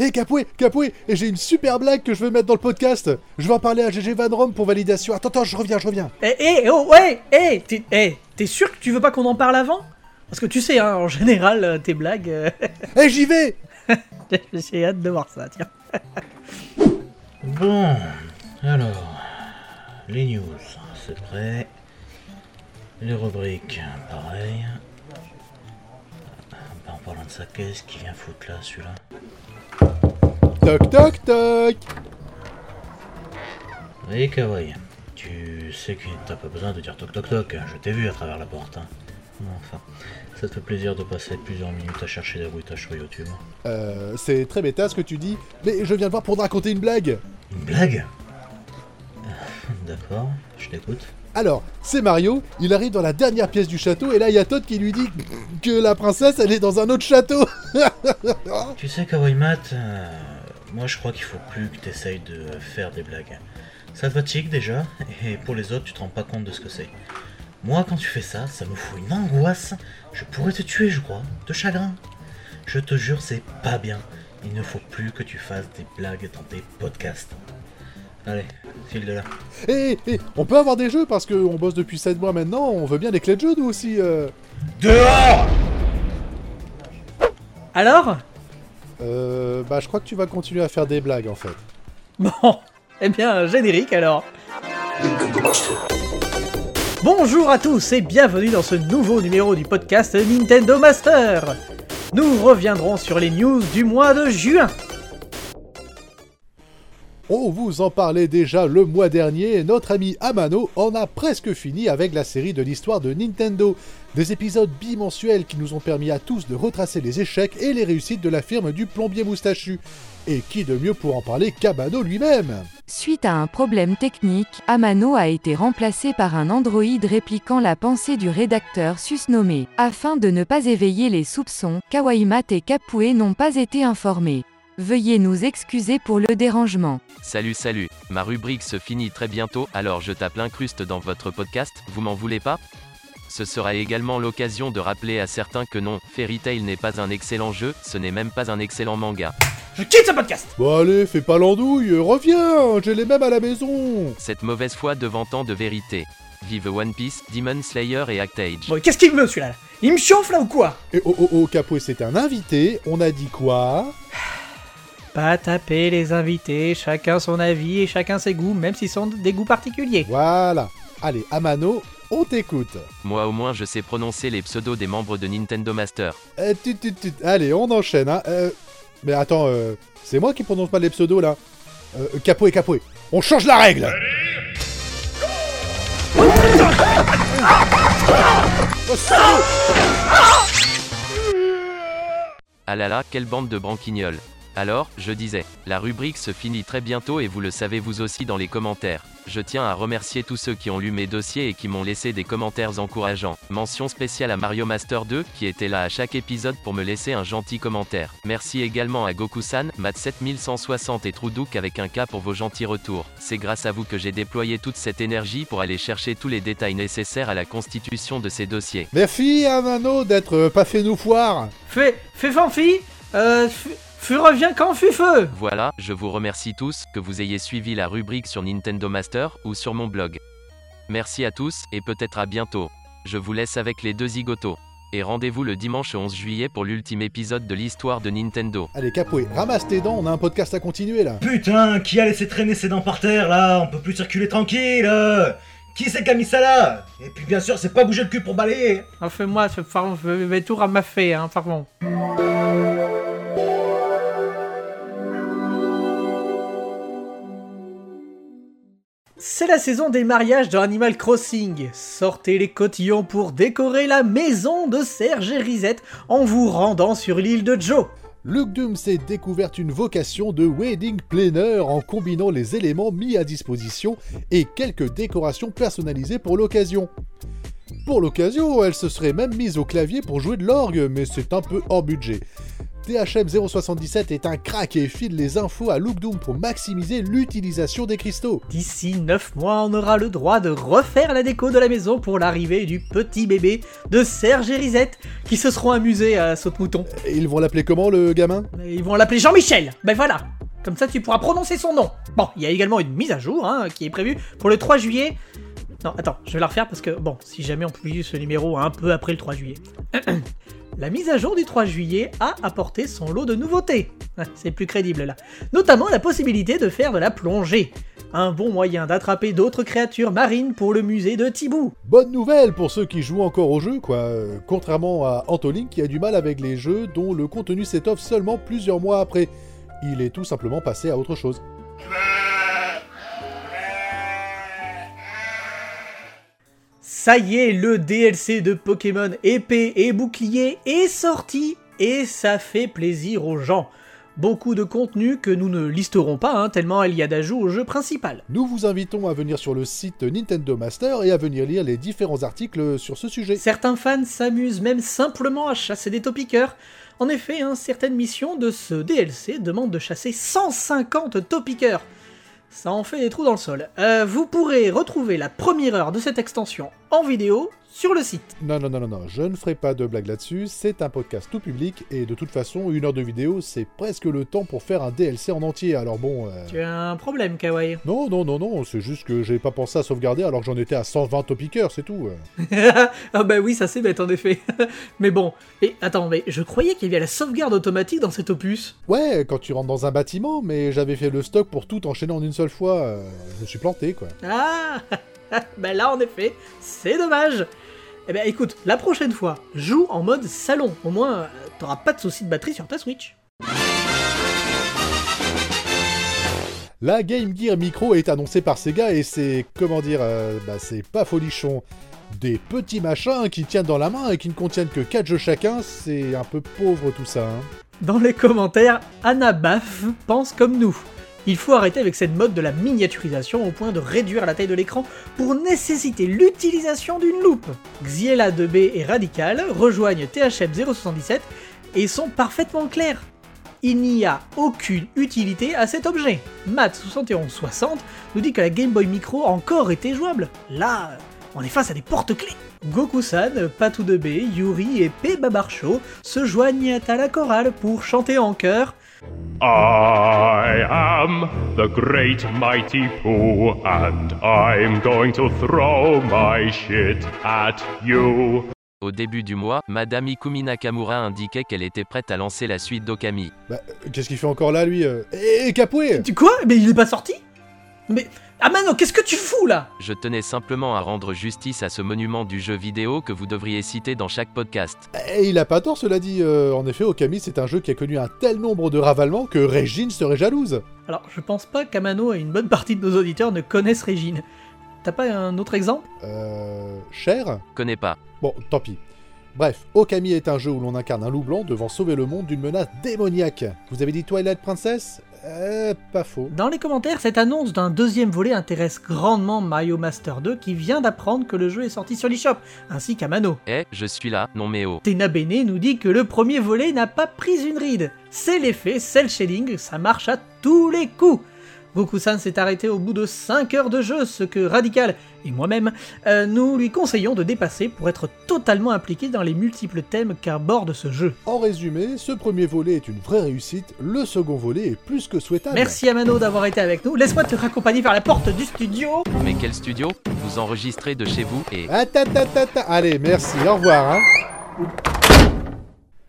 Hé Capoué, Capoué, et j'ai une super blague que je veux mettre dans le podcast. Je vais en parler à GG Van Rom pour validation. Attends, attends, je reviens, je reviens. Eh, eh, oh, ouais, eh, t'es eh, t'es sûr que tu veux pas qu'on en parle avant? Parce que tu sais, hein, en général, euh, tes blagues. euh, Hé, j'y vais J'ai hâte de voir ça, tiens. Bon, alors, les news, c'est prêt. Les rubriques, pareil. Bah, en parlant de ça, qu'est-ce qui vient foutre là, celui-là? Toc, toc, toc Oui, Kawaii, tu sais que t'as pas besoin de dire toc toc toc, je t'ai vu à travers la porte. Hein. Enfin, ça te fait plaisir de passer plusieurs minutes à chercher des bruitages sur YouTube. Euh, c'est très méta ce que tu dis, mais je viens de voir pour te raconter une blague. Une blague? Euh, D'accord, je t'écoute. Alors, c'est Mario, il arrive dans la dernière pièce du château et là il y a Todd qui lui dit que la princesse elle est dans un autre château. Tu sais, Kawaii Mat, euh, moi je crois qu'il faut plus que t'essayes de faire des blagues. Ça te fatigue déjà, et pour les autres, tu te rends pas compte de ce que c'est. Moi, quand tu fais ça, ça me fout une angoisse. Je pourrais te tuer, je crois, de chagrin. Je te jure, c'est pas bien. Il ne faut plus que tu fasses des blagues dans tes podcasts. Allez, file de là. Et, on peut avoir des jeux parce qu'on bosse depuis 7 mois maintenant, on veut bien des clés de jeux nous aussi. euh. Dehors Alors? Euh, bah je crois que tu vas continuer à faire des blagues en fait. Bon, eh bien, générique alors. Bonjour à tous et bienvenue dans ce nouveau numéro du podcast Nintendo Master. Nous reviendrons sur les news du mois de juin. On vous en parlait déjà le mois dernier, notre ami Amano en a presque fini avec la série de l'histoire de Nintendo. Des épisodes bimensuels qui nous ont permis à tous de retracer les échecs et les réussites de la firme du plombier moustachu. Et qui de mieux pour en parler qu'Amano lui-même? Suite à un problème technique, Amano a été remplacé par un androïde répliquant la pensée du rédacteur susnommé. Afin de ne pas éveiller les soupçons, Kawaimat et Kapue n'ont pas été informés. Veuillez nous excuser pour le dérangement. Salut salut, ma rubrique se finit très bientôt, alors je tape l'incruste dans votre podcast, vous m'en voulez pas? Ce sera également l'occasion de rappeler à certains que non, Fairy Tail n'est pas un excellent jeu, ce n'est même pas un excellent manga. Je quitte ce podcast Bon allez, fais pas l'andouille, reviens, j'ai les mêmes à la maison Cette mauvaise foi devant tant de vérité. Vive One Piece, Demon Slayer et Actage. Bon, qu'est-ce qu'il veut celui-là? Là Il me chauffe là ou quoi? Et oh oh oh, Capoué c'est un invité, on a dit quoi? Pas taper les invités, chacun son avis et chacun ses goûts, même s'ils sont des goûts particuliers. Voilà. Allez, Amano, on t'écoute. Moi au moins je sais prononcer les pseudos des membres de Nintendo Master. Euh, tut, tut, tut. Allez, on enchaîne. Hein. Euh, mais attends, euh, c'est moi qui prononce pas les pseudos là. Euh, Capoué, Capoué. On change la règle Ah là là, quelle bande de branquignoles. Alors, je disais, la rubrique se finit très bientôt et vous le savez vous aussi dans les commentaires. Je tiens à remercier tous ceux qui ont lu mes dossiers et qui m'ont laissé des commentaires encourageants. Mention spéciale à Mario Master 2, qui était là à chaque épisode pour me laisser un gentil commentaire. Merci également à Goku-san, Mat7160 et Troudouk avec un K pour vos gentils retours. C'est grâce à vous que j'ai déployé toute cette énergie pour aller chercher tous les détails nécessaires à la constitution de ces dossiers. Merci Amano d'être euh, pas fait nous foire. Fais, fais fanfi Euh, fu revient quand fut feu Voilà, je vous remercie tous, que vous ayez suivi la rubrique sur Nintendo Master, ou sur mon blog. Merci à tous, et peut-être à bientôt. Je vous laisse avec les deux zigotos. Et rendez-vous le dimanche 11 juillet pour l'ultime épisode de l'histoire de Nintendo. Allez Capoué, ramasse tes dents, on a un podcast à continuer là. Putain, qui a laissé traîner ses dents par terre là? On peut plus circuler tranquille euh Qui c'est qui a mis ça là Et puis bien sûr, c'est pas bouger le cul pour balayer fais- pardon, je vais tout ramasser, hein, pardon. C'est la saison des mariages dans Animal Crossing. Sortez les cotillons pour décorer la maison de Serge et Risette en vous rendant sur l'île de Joe. Luke Doom s'est découvert une vocation de wedding planner en combinant les éléments mis à disposition et quelques décorations personnalisées pour l'occasion. Pour l'occasion, elle se serait même mise au clavier pour jouer de l'orgue, mais c'est un peu hors budget. THM077 est un crack et file les infos à Look Doom pour maximiser l'utilisation des cristaux. D'ici 9 mois, on aura le droit de refaire la déco de la maison pour l'arrivée du petit bébé de Serge et Risette qui se seront amusés à saute-mouton. Et ils vont l'appeler comment le gamin? Ils vont l'appeler Jean-Michel Ben voilà Comme ça tu pourras prononcer son nom. Bon, il y a également une mise à jour hein, qui est prévue pour le 3 juillet. Non, attends, je vais la refaire parce que, bon, si jamais on publie ce numéro un peu après le 3 juillet. La mise à jour du 3 juillet a apporté son lot de nouveautés. C'est plus crédible là. Notamment la possibilité de faire de la plongée. Un bon moyen d'attraper d'autres créatures marines pour le musée de Thibou. Bonne nouvelle pour ceux qui jouent encore au jeu, quoi. Contrairement à Antolin qui a du mal avec les jeux dont le contenu s'étoffe seulement plusieurs mois après. Il est tout simplement passé à autre chose. Ça y est, le DLC de Pokémon épée et bouclier est sorti et ça fait plaisir aux gens. Beaucoup de contenu que nous ne listerons pas, hein, tellement il y a d'ajouts au jeu principal. Nous vous invitons à venir sur le site Nintendo Master et à venir lire les différents articles sur ce sujet. Certains fans s'amusent même simplement à chasser des topiqueurs. En effet, hein, certaines missions de ce DLC demandent de chasser 150 topiqueurs. Ça en fait des trous dans le sol. Euh, vous pourrez retrouver la première heure de cette extension en vidéo sur le site. Non, non, non, non, non, je ne ferai pas de blague là-dessus, c'est un podcast tout public, et de toute façon, une heure de vidéo, c'est presque le temps pour faire un DLC en entier, alors bon... euh, Tu as un problème, Kawaii. Non, non, non, non, c'est juste que j'ai pas pensé à sauvegarder alors que j'en étais à 120 topiqueurs, c'est tout. euh. ah bah oui, ça c'est bête en effet. mais bon, et attends, mais je croyais qu'il y avait la sauvegarde automatique dans cet opus. Ouais, quand tu rentres dans un bâtiment, mais j'avais fait le stock pour tout enchaîner en une seule fois, euh, je me suis planté, quoi. Ah Bah là en effet, c'est dommage. Eh ben écoute, la prochaine fois, joue en mode salon. Au moins, euh, t'auras pas de soucis de batterie sur ta Switch. La Game Gear Micro est annoncée par Sega et c'est, comment dire, euh, bah c'est pas folichon. Des petits machins qui tiennent dans la main et qui ne contiennent que 4 jeux chacun, c'est un peu pauvre tout ça. Hein. Dans les commentaires, Anna Baff pense comme nous. Il faut arrêter avec cette mode de la miniaturisation au point de réduire la taille de l'écran pour nécessiter l'utilisation d'une loupe. Xiela 2B et Radical rejoignent THM 077 et sont parfaitement clairs. Il n'y a aucune utilité à cet objet. Matt7160 nous dit que la Game Boy Micro encore était jouable. Là, on est face à des porte-clés. Goku-san, Patou 2B, Yuri et P. Babarcho se joignent à la chorale pour chanter en chœur I am the great mighty Pooh, and I'm going to throw my shit at you. Au début du mois, Madame Ikumi Nakamura indiquait qu'elle était prête à lancer la suite d'Okami. Bah, euh, qu'est-ce qu'il fait encore là, lui euh? Eh, Capoué Tu quoi? Mais il est pas sorti? Mais. Ah Mano, qu'est-ce que tu fous là? Je tenais simplement à rendre justice à ce monument du jeu vidéo que vous devriez citer dans chaque podcast. Eh, il a pas tort, cela dit. euh, en effet, Okami, c'est un jeu qui a connu un tel nombre de ravalements que Régine serait jalouse. Alors, je pense pas qu'Amano et une bonne partie de nos auditeurs ne connaissent Régine. T'as pas un autre exemple? Euh... Cher? Connais pas. Bon, tant pis. Bref, Okami est un jeu où l'on incarne un loup blanc devant sauver le monde d'une menace démoniaque. Vous avez dit Twilight Princess? Euh, pas faux. Dans les commentaires, cette annonce d'un deuxième volet intéresse grandement Mario Master 2 qui vient d'apprendre que le jeu est sorti sur l'eShop, ainsi qu'Amano. Eh, je suis là, non mais oh. Tena Bene nous dit que le premier volet n'a pas pris une ride. C'est l'effet cel shading, ça marche à tous les coups. Goku-san s'est arrêté au bout de 5 heures de jeu, ce que Radical et moi-même, euh, nous lui conseillons de dépasser pour être totalement impliqué dans les multiples thèmes qu'aborde ce jeu. En résumé, ce premier volet est une vraie réussite, le second volet est plus que souhaitable. Merci Amano d'avoir été avec nous, laisse-moi te raccompagner vers la porte du studio. Mais quel studio? Vous enregistrez de chez vous et... Attends, attends, attends. Allez, merci, au revoir. Hein.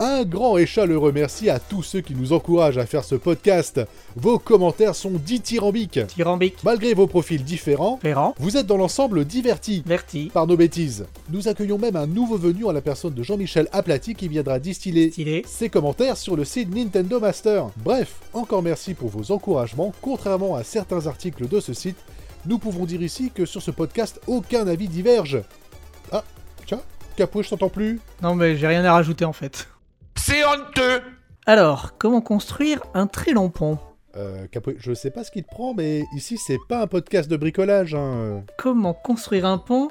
Un grand et chaleureux merci à tous ceux qui nous encouragent à faire ce podcast. Vos commentaires sont dithyrambiques. Tyrambique, Malgré vos profils différents, Ferrand, vous êtes dans l'ensemble divertis Verti, par nos bêtises. Nous accueillons même un nouveau venu en la personne de Jean-Michel Aplati qui viendra distiller Stylé. ses commentaires sur le site Nintendo Master. Bref, encore merci pour vos encouragements. Contrairement à certains articles de ce site, nous pouvons dire ici que sur ce podcast, aucun avis diverge. Ah, tiens, Capoué, je t'entends plus? Non mais j'ai rien à rajouter en fait. Alors, comment construire un très long pont Euh, je sais pas ce qui te prend, mais ici c'est pas un podcast de bricolage. Hein. Comment construire un pont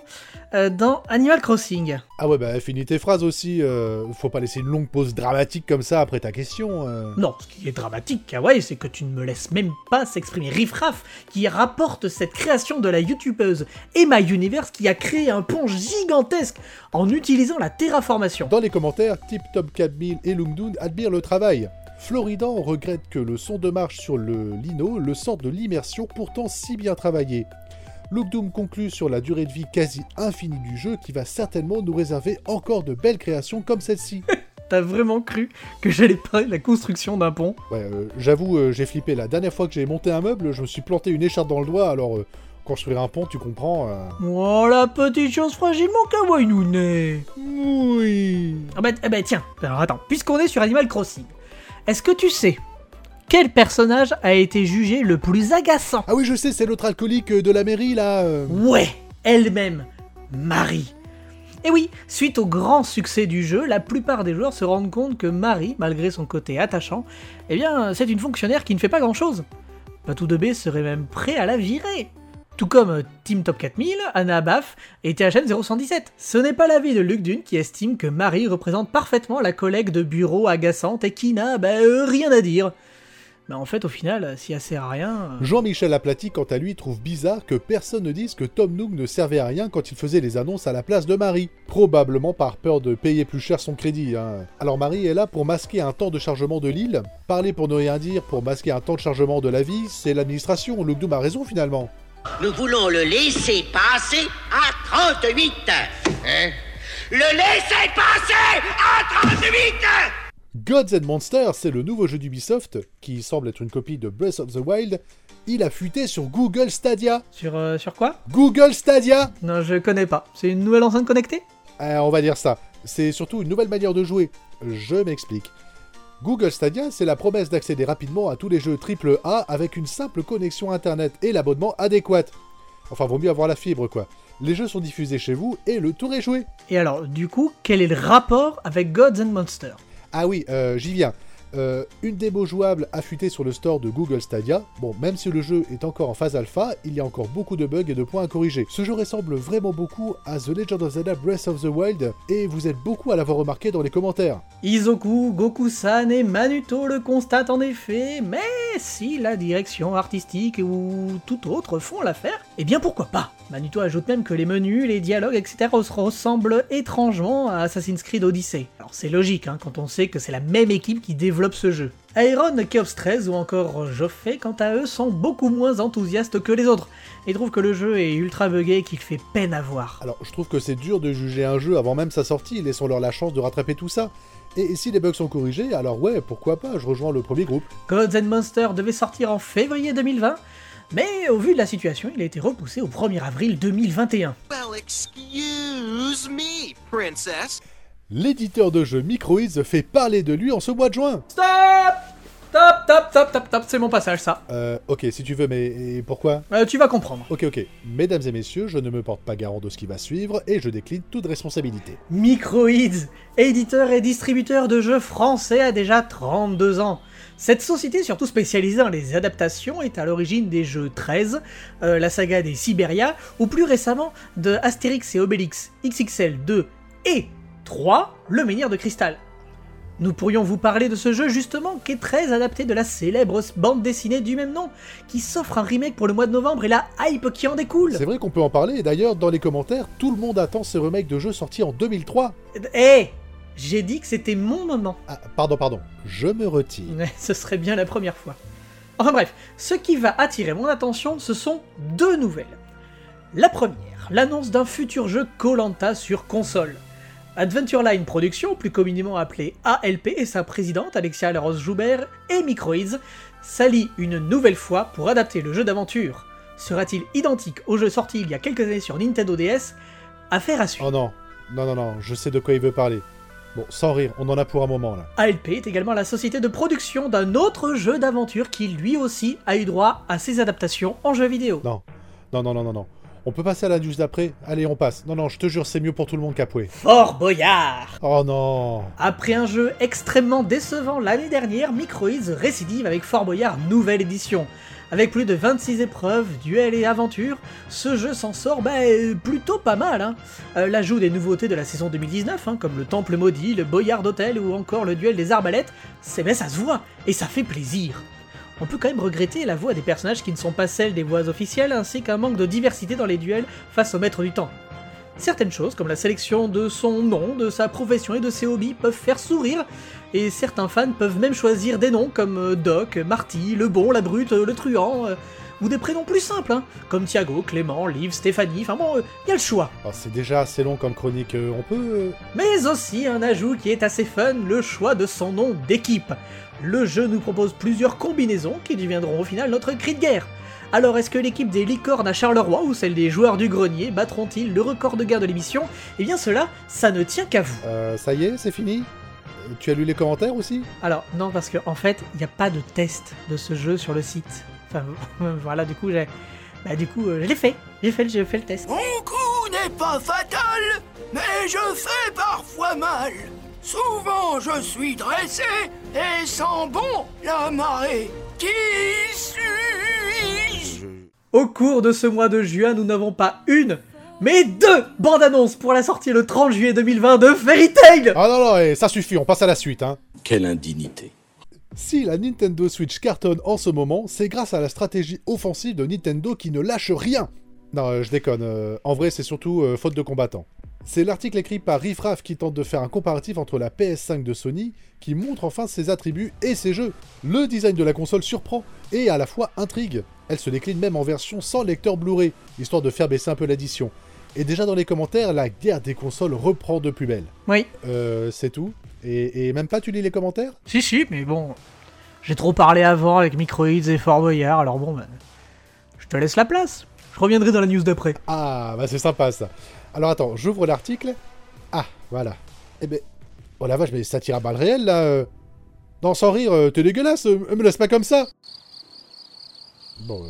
euh, dans Animal Crossing? Ah ouais, bah finis tes phrases aussi. euh, faut pas laisser une longue pause dramatique comme ça après ta question. euh. Non, ce qui est dramatique, Kawaii, c'est que tu ne me laisses même pas s'exprimer. Riffraff, qui rapporte cette création de la youtubeuse Emma Universe, qui a créé un pont gigantesque en utilisant la terraformation. Dans les commentaires, Tip Top 4000 et Lungdoon admirent le travail. Floridan regrette que le son de marche sur le lino le sorte de l'immersion pourtant si bien travaillé. Lugdoom conclut sur la durée de vie quasi infinie du jeu qui va certainement nous réserver encore de belles créations comme celle-ci. T'as vraiment cru que j'allais parler de la construction d'un pont? Ouais, euh, j'avoue, euh, j'ai flippé. La dernière fois que j'ai monté un meuble, je me suis planté une écharpe dans le doigt, alors euh, construire un pont, tu comprends. Oh la petite chose fragile, mon Kawaii Oui. Ah bah, ah bah tiens, alors attends, puisqu'on est sur Animal Crossing, est-ce que tu sais quel personnage a été jugé le plus agaçant Ah oui, je sais, c'est l'autre alcoolique euh, de la mairie là. euh. Ouais, elle-même, Marie. Et oui, suite au grand succès du jeu, la plupart des joueurs se rendent compte que Marie, malgré son côté attachant, eh bien, c'est une fonctionnaire qui ne fait pas grand-chose. Patou de B serait même prêt à la virer. Tout comme euh, Team Top 4000, Anna Baff et THN 017. Ce n'est pas l'avis de Luc Dune qui estime que Marie représente parfaitement la collègue de bureau agaçante et qui n'a bah, euh, rien à dire. Mais en fait, au final, si elle sert à rien... euh, Jean-Michel Aplati, quant à lui, trouve bizarre que personne ne dise que Tom Nook ne servait à rien quand il faisait les annonces à la place de Marie. Probablement par peur de payer plus cher son crédit. hein. Alors Marie est là pour masquer un temps de chargement de l'île. Parler pour ne rien dire, pour masquer un temps de chargement de la vie, c'est l'administration. Lugdoom a raison finalement. Nous voulons le laisser passer à 38. Hein? Le laisser passer à 38 Gods and Monsters, c'est le nouveau jeu d'Ubisoft, qui semble être une copie de Breath of the Wild. Il a fuité sur Google Stadia. Sur, euh, sur quoi? Google Stadia Non, je connais pas. C'est une nouvelle enceinte connectée? Euh, on va dire ça. C'est surtout une nouvelle manière de jouer. Je m'explique. Google Stadia, c'est la promesse d'accéder rapidement à tous les jeux AAA avec une simple connexion internet et l'abonnement adéquat. Enfin, vaut mieux avoir la fibre, quoi. Les jeux sont diffusés chez vous et le tour est joué. Et alors, du coup, quel est le rapport avec Gods and Monsters? Ah oui, euh, j'y viens. Euh, une démo jouable affûtée sur le store de Google Stadia. Bon, même si le jeu est encore en phase alpha, il y a encore beaucoup de bugs et de points à corriger. Ce jeu ressemble vraiment beaucoup à The Legend of Zelda Breath of the Wild, et vous êtes beaucoup à l'avoir remarqué dans les commentaires. Izoku, Goku-san et Manuto le constatent en effet, mais si la direction artistique ou tout autre font l'affaire, eh bien pourquoi pas? Manuto ajoute même que les menus, les dialogues, etc. ressemblent étrangement à Assassin's Creed Odyssey. Alors c'est logique hein, quand on sait que c'est la même équipe qui développe ce jeu. Aeron, Chaos 13 ou encore Joffé, quant à eux, sont beaucoup moins enthousiastes que les autres, et trouvent que le jeu est ultra buggé et qu'il fait peine à voir. Alors, je trouve que c'est dur de juger un jeu avant même sa sortie, laissons-leur la chance de rattraper tout ça. Et si les bugs sont corrigés, alors ouais, pourquoi pas, je rejoins le premier groupe. Gods and Monsters devait sortir en février 2020, mais au vu de la situation, il a été repoussé au 1er avril 2021. Well, excuse me, princess. L'éditeur de jeux Microids fait parler de lui en ce mois de juin. Stop Stop, stop, stop, stop, stop, c'est mon passage ça. Euh, ok, si tu veux, mais et pourquoi? Euh, tu vas comprendre. Ok, ok. Mesdames et messieurs, je ne me porte pas garant de ce qui va suivre et je décline toute responsabilité. Microids, éditeur et distributeur de jeux français a déjà 32 ans. Cette société, surtout spécialisée dans les adaptations, est à l'origine des jeux 13, euh, la saga des Siberia, ou plus récemment de Astérix et Obélix XXL 2 et 3, le menhir de cristal. Nous pourrions vous parler de ce jeu justement qui est très adapté de la célèbre bande dessinée du même nom, qui s'offre un remake pour le mois de novembre et la hype qui en découle. C'est vrai qu'on peut en parler, et d'ailleurs, dans les commentaires, tout le monde attend ce remake de jeu sorti en 2003. Eh J'ai dit que c'était mon moment. Ah, pardon, pardon, je me retire. Ce serait bien la première fois. Enfin bref, ce qui va attirer mon attention, ce sont deux nouvelles. La première, l'annonce d'un futur jeu Colanta sur console. Adventure Line Productions, plus communément appelée ALP, et sa présidente Alexia Laros-Joubert et Microids s'allient une nouvelle fois pour adapter le jeu d'aventure. Sera-t-il identique au jeu sorti il y a quelques années sur Nintendo DS Affaire à suivre. Oh non, non, non, non, je sais de quoi il veut parler. Bon, sans rire, on en a pour un moment là. ALP est également la société de production d'un autre jeu d'aventure qui lui aussi a eu droit à ses adaptations en jeu vidéo. Non, non, non, non, non, non. On peut passer à la news d'après Allez, on passe. Non, non, je te jure, c'est mieux pour tout le monde qu'Apoué. Fort Boyard Oh non Après un jeu extrêmement décevant l'année dernière, Microids récidive avec Fort Boyard nouvelle édition. Avec plus de 26 épreuves, duels et aventures, ce jeu s'en sort bah, plutôt pas mal. Hein. Euh, L'ajout des nouveautés de la saison 2019, hein, comme le Temple Maudit, le Boyard d'Hôtel ou encore le duel des arbalètes, c'est ben ça se voit et ça fait plaisir. On peut quand même regretter la voix des personnages qui ne sont pas celles des voix officielles, ainsi qu'un manque de diversité dans les duels face au maître du temps. Certaines choses, comme la sélection de son nom, de sa profession et de ses hobbies, peuvent faire sourire, et certains fans peuvent même choisir des noms comme euh, Doc, Marty, le bon, la brute, le truand, euh, ou des prénoms plus simples, hein, comme Thiago, Clément, Liv, Stéphanie, enfin bon, il euh, y a le choix. Oh, c'est déjà assez long comme chronique, on peut... Mais aussi un ajout qui est assez fun, le choix de son nom d'équipe. Le jeu nous propose plusieurs combinaisons qui deviendront au final notre cri de guerre. Alors est-ce que l'équipe des licornes à Charleroi ou celle des joueurs du grenier battront-ils le record de guerre de l'émission? Eh bien cela, ça ne tient qu'à vous. Euh, ça y est, c'est fini? Tu as lu les commentaires aussi? Alors non, parce qu'en en fait, il n'y a pas de test de ce jeu sur le site. Enfin voilà, du coup j'ai... Bah du coup, euh, je l'ai fait. J'ai fait, j'ai fait le test. Mon coup n'est pas fatal, mais je fais parfois mal. Souvent je suis dressé et sens bon la marée. Qui suis-je Au cours de ce mois de juin, nous n'avons pas une, mais deux bandes annonces pour la sortie le 30 juillet 2020 de Fairy Tail Ah non, non, et ça suffit, on passe à la suite, hein. Quelle indignité. Si la Nintendo Switch cartonne en ce moment, c'est grâce à la stratégie offensive de Nintendo qui ne lâche rien. Non, euh, je déconne, euh, en vrai c'est surtout euh, faute de combattants. C'est l'article écrit par Riffraff qui tente de faire un comparatif entre la PS5 de Sony, qui montre enfin ses attributs et ses jeux. Le design de la console surprend, et à la fois intrigue. Elle se décline même en version sans lecteur Blu-ray, histoire de faire baisser un peu l'addition. Et déjà dans les commentaires, la guerre des consoles reprend de plus belle. Oui. Euh, c'est tout et, même pas tu lis les commentaires? Si, si, mais bon... J'ai trop parlé avant avec Microids et Fort Boyard, alors bon, ben, je te laisse la place. Je reviendrai dans la news d'après. Ah, bah c'est sympa ça. Alors attends, j'ouvre l'article. Ah, voilà. Eh ben, oh la vache, mais ça tire à balles réelles là. Euh. Non, sans rire, euh, t'es dégueulasse, euh, me laisse pas comme ça. Bon,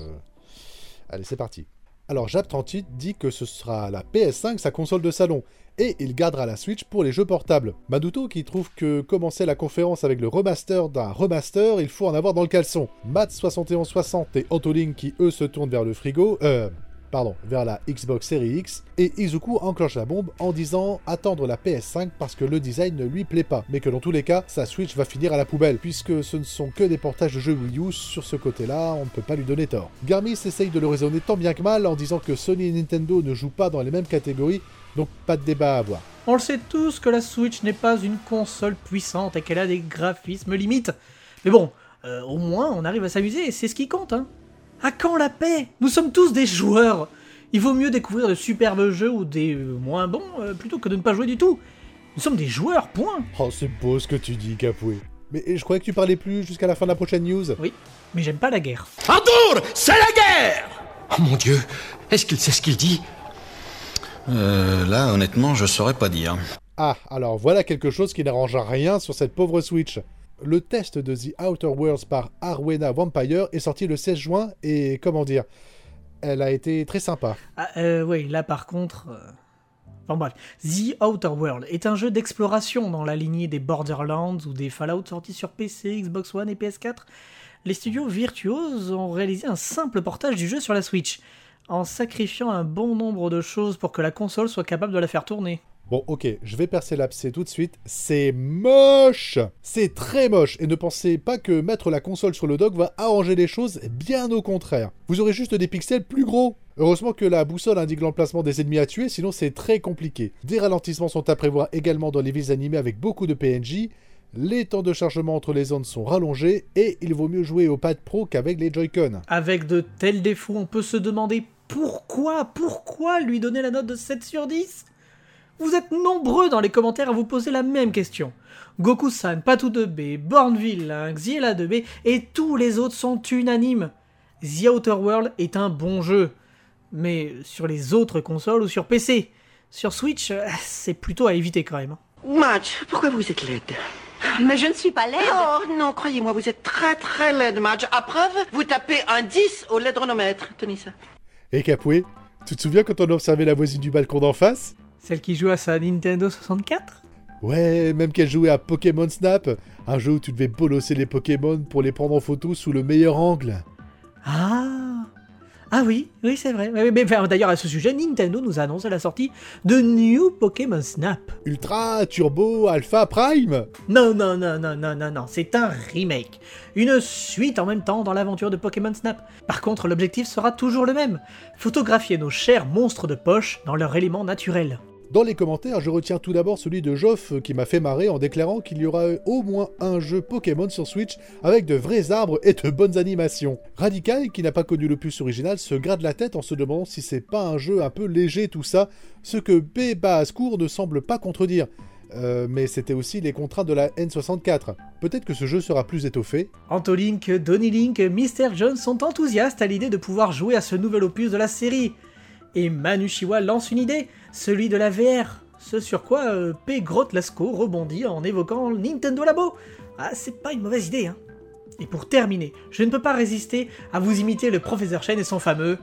allez, c'est parti. Alors, Jap 38 dit que ce sera la PS5 sa console de salon, et il gardera la Switch pour les jeux portables. Maduto qui trouve que commencer la conférence avec le remaster d'un remaster, il faut en avoir dans le caleçon. Matt7160 et Antoling qui eux se tournent vers le frigo, euh, pardon, vers la Xbox Series X, et Izuku enclenche la bombe en disant attendre la PS5 parce que le design ne lui plaît pas, mais que dans tous les cas, sa Switch va finir à la poubelle, puisque ce ne sont que des portages de jeux Wii U, sur ce côté-là, on ne peut pas lui donner tort. Garmis essaye de le raisonner tant bien que mal en disant que Sony et Nintendo ne jouent pas dans les mêmes catégories, donc pas de débat à avoir. On le sait tous que la Switch n'est pas une console puissante et qu'elle a des graphismes limites. Mais bon, euh, au moins on arrive à s'amuser et c'est ce qui compte, hein. À quand la paix? Nous sommes tous des joueurs Il vaut mieux découvrir de superbes jeux ou des moins bons euh, plutôt que de ne pas jouer du tout. Nous sommes des joueurs, point Oh, c'est beau ce que tu dis, Capoué. Mais je croyais que tu parlais plus jusqu'à la fin de la prochaine news. Oui, mais j'aime pas la guerre. Arthur C'est la guerre Oh mon dieu Est-ce qu'il sait ce qu'il dit? Euh, là, honnêtement, je saurais pas dire. Ah, alors voilà quelque chose qui n'arrange rien sur cette pauvre Switch le test de The Outer Worlds par Arwena Vampire est sorti le 16 juin et comment dire, elle a été très sympa. Ah, euh, oui, là par contre. Euh, bon bref, The Outer World est un jeu d'exploration dans la lignée des Borderlands ou des Fallout sortis sur PC, Xbox One et PS4. Les studios Virtuose ont réalisé un simple portage du jeu sur la Switch, en sacrifiant un bon nombre de choses pour que la console soit capable de la faire tourner. Bon, ok, je vais percer l'abcès tout de suite. C'est moche C'est très moche Et ne pensez pas que mettre la console sur le dock va arranger les choses, bien au contraire. Vous aurez juste des pixels plus gros Heureusement que la boussole indique l'emplacement des ennemis à tuer, sinon c'est très compliqué. Des ralentissements sont à prévoir également dans les villes animées avec beaucoup de PNJ. Les temps de chargement entre les zones sont rallongés et il vaut mieux jouer au pad pro qu'avec les Joy-Con. Avec de tels défauts, on peut se demander pourquoi, pourquoi lui donner la note de 7 sur 10 vous êtes nombreux dans les commentaires à vous poser la même question. Goku-san, Patou 2B, Bornville, Xiela 2B et tous les autres sont unanimes. The Outer World est un bon jeu. Mais sur les autres consoles ou sur PC. Sur Switch, euh, c'est plutôt à éviter quand même. Match, pourquoi vous êtes laide? Mais je ne suis pas laide. Oh non, croyez-moi, vous êtes très très laide, Match. À preuve, vous tapez un 10 au laidronomètre. Tenez ça. Et Capoué, Tu te souviens quand on observait la voisine du balcon d'en face? Celle qui joue à sa Nintendo 64 Ouais, même qu'elle jouait à Pokémon Snap, un jeu où tu devais bolosser les Pokémon pour les prendre en photo sous le meilleur angle. Ah Ah oui, oui c'est vrai. Mais, mais, mais, D'ailleurs à ce sujet, Nintendo nous annonce la sortie de New Pokémon Snap. Ultra, Turbo, Alpha, Prime Non, non, non, non, non, non, non, c'est un remake. Une suite en même temps dans l'aventure de Pokémon Snap. Par contre, l'objectif sera toujours le même. Photographier nos chers monstres de poche dans leur élément naturel. Dans les commentaires, je retiens tout d'abord celui de Joff qui m'a fait marrer en déclarant qu'il y aura au moins un jeu Pokémon sur Switch avec de vrais arbres et de bonnes animations. Radical, qui n'a pas connu l'opus original, se gratte la tête en se demandant si c'est pas un jeu un peu léger tout ça, ce que B. Ne semble pas contredire. Euh, mais c'était aussi les contraintes de la N64. Peut-être que ce jeu sera plus étoffé. Antolink, Donny Link, Mr. Jones sont enthousiastes à l'idée de pouvoir jouer à ce nouvel opus de la série. Et Manu Chiwa lance une idée, celui de la VR. Ce sur quoi euh, P. Grotlasco rebondit en évoquant Nintendo Labo. Ah, c'est pas une mauvaise idée, hein. Et pour terminer, je ne peux pas résister à vous imiter le professeur Chen et son fameux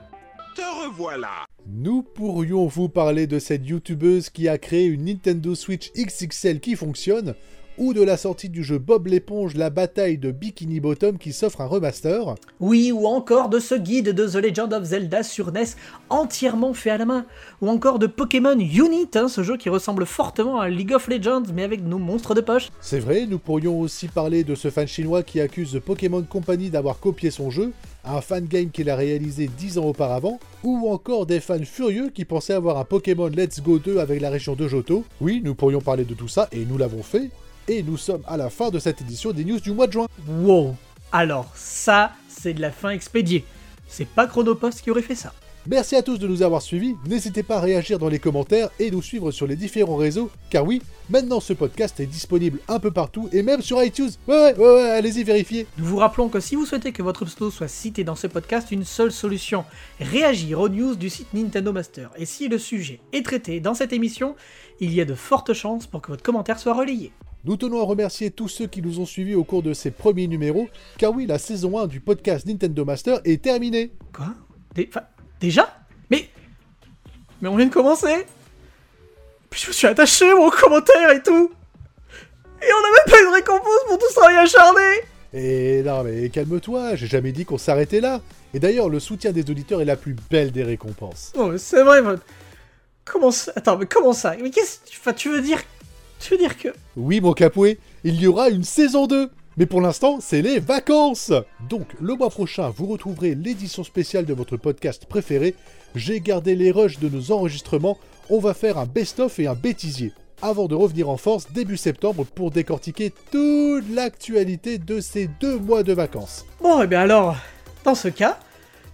Te revoilà Nous pourrions vous parler de cette youtubeuse qui a créé une Nintendo Switch XXL qui fonctionne, ou de la sortie du jeu Bob l'éponge, la bataille de Bikini Bottom qui s'offre un remaster. Oui, ou encore de ce guide de The Legend of Zelda sur NES entièrement fait à la main. Ou encore de Pokémon Unit, hein, ce jeu qui ressemble fortement à League of Legends mais avec nos monstres de poche. C'est vrai, nous pourrions aussi parler de ce fan chinois qui accuse The Pokémon Company d'avoir copié son jeu, un fan game qu'il a réalisé 10 ans auparavant, ou encore des fans furieux qui pensaient avoir un Pokémon Let's Go 2 avec la région de Johto. Oui, nous pourrions parler de tout ça et nous l'avons fait. Et nous sommes à la fin de cette édition des news du mois de juin. Wow Alors ça, c'est de la fin expédiée. C'est pas Chronopost qui aurait fait ça. Merci à tous de nous avoir suivis, n'hésitez pas à réagir dans les commentaires et nous suivre sur les différents réseaux, car oui, maintenant ce podcast est disponible un peu partout et même sur iTunes. Ouais, ouais, ouais, ouais allez-y vérifier. Nous vous rappelons que si vous souhaitez que votre pseudo soit cité dans ce podcast, une seule solution, réagir aux news du site Nintendo Master. Et si le sujet est traité dans cette émission, il y a de fortes chances pour que votre commentaire soit relayé. Nous tenons à remercier tous ceux qui nous ont suivis au cours de ces premiers numéros, car oui, la saison 1 du podcast Nintendo Master est terminée. Quoi? Dé Déjà? Mais... Mais on vient de commencer Puis je me suis attaché mon commentaire et tout Et on n'a même pas eu de récompense pour tout ce travail acharné Et non mais calme-toi, j'ai jamais dit qu'on s'arrêtait là. Et d'ailleurs, le soutien des auditeurs est la plus belle des récompenses. Non mais c'est vrai, Comment ça Attends, mais comment ça? Mais qu'est-ce... Enfin, tu veux dire tu veux dire que... Oui, mon capoué, il y aura une saison 2 mais pour l'instant, c'est les vacances Donc, le mois prochain, vous retrouverez l'édition spéciale de votre podcast préféré. J'ai gardé les rushs de nos enregistrements. On va faire un best-of et un bêtisier. Avant de revenir en force début septembre pour décortiquer toute l'actualité de ces deux mois de vacances. Bon, et bien alors, dans ce cas,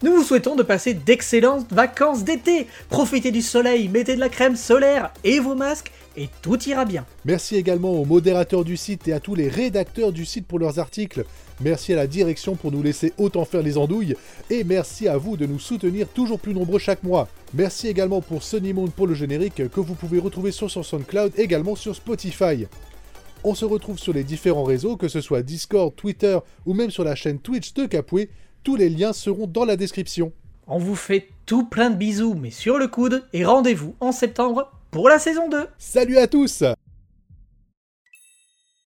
nous vous souhaitons de passer d'excellentes vacances d'été. Profitez du soleil, mettez de la crème solaire et vos masques et tout ira bien. Merci également aux modérateurs du site et à tous les rédacteurs du site pour leurs articles. Merci à la direction pour nous laisser autant faire les andouilles. Et merci à vous de nous soutenir toujours plus nombreux chaque mois. Merci également pour Sunny Moon pour le générique que vous pouvez retrouver sur son SoundCloud également sur Spotify. On se retrouve sur les différents réseaux, que ce soit Discord, Twitter ou même sur la chaîne Twitch de Capoué. Tous les liens seront dans la description. On vous fait tout plein de bisous, mais sur le coude, et rendez-vous en septembre pour la saison 2. Salut à tous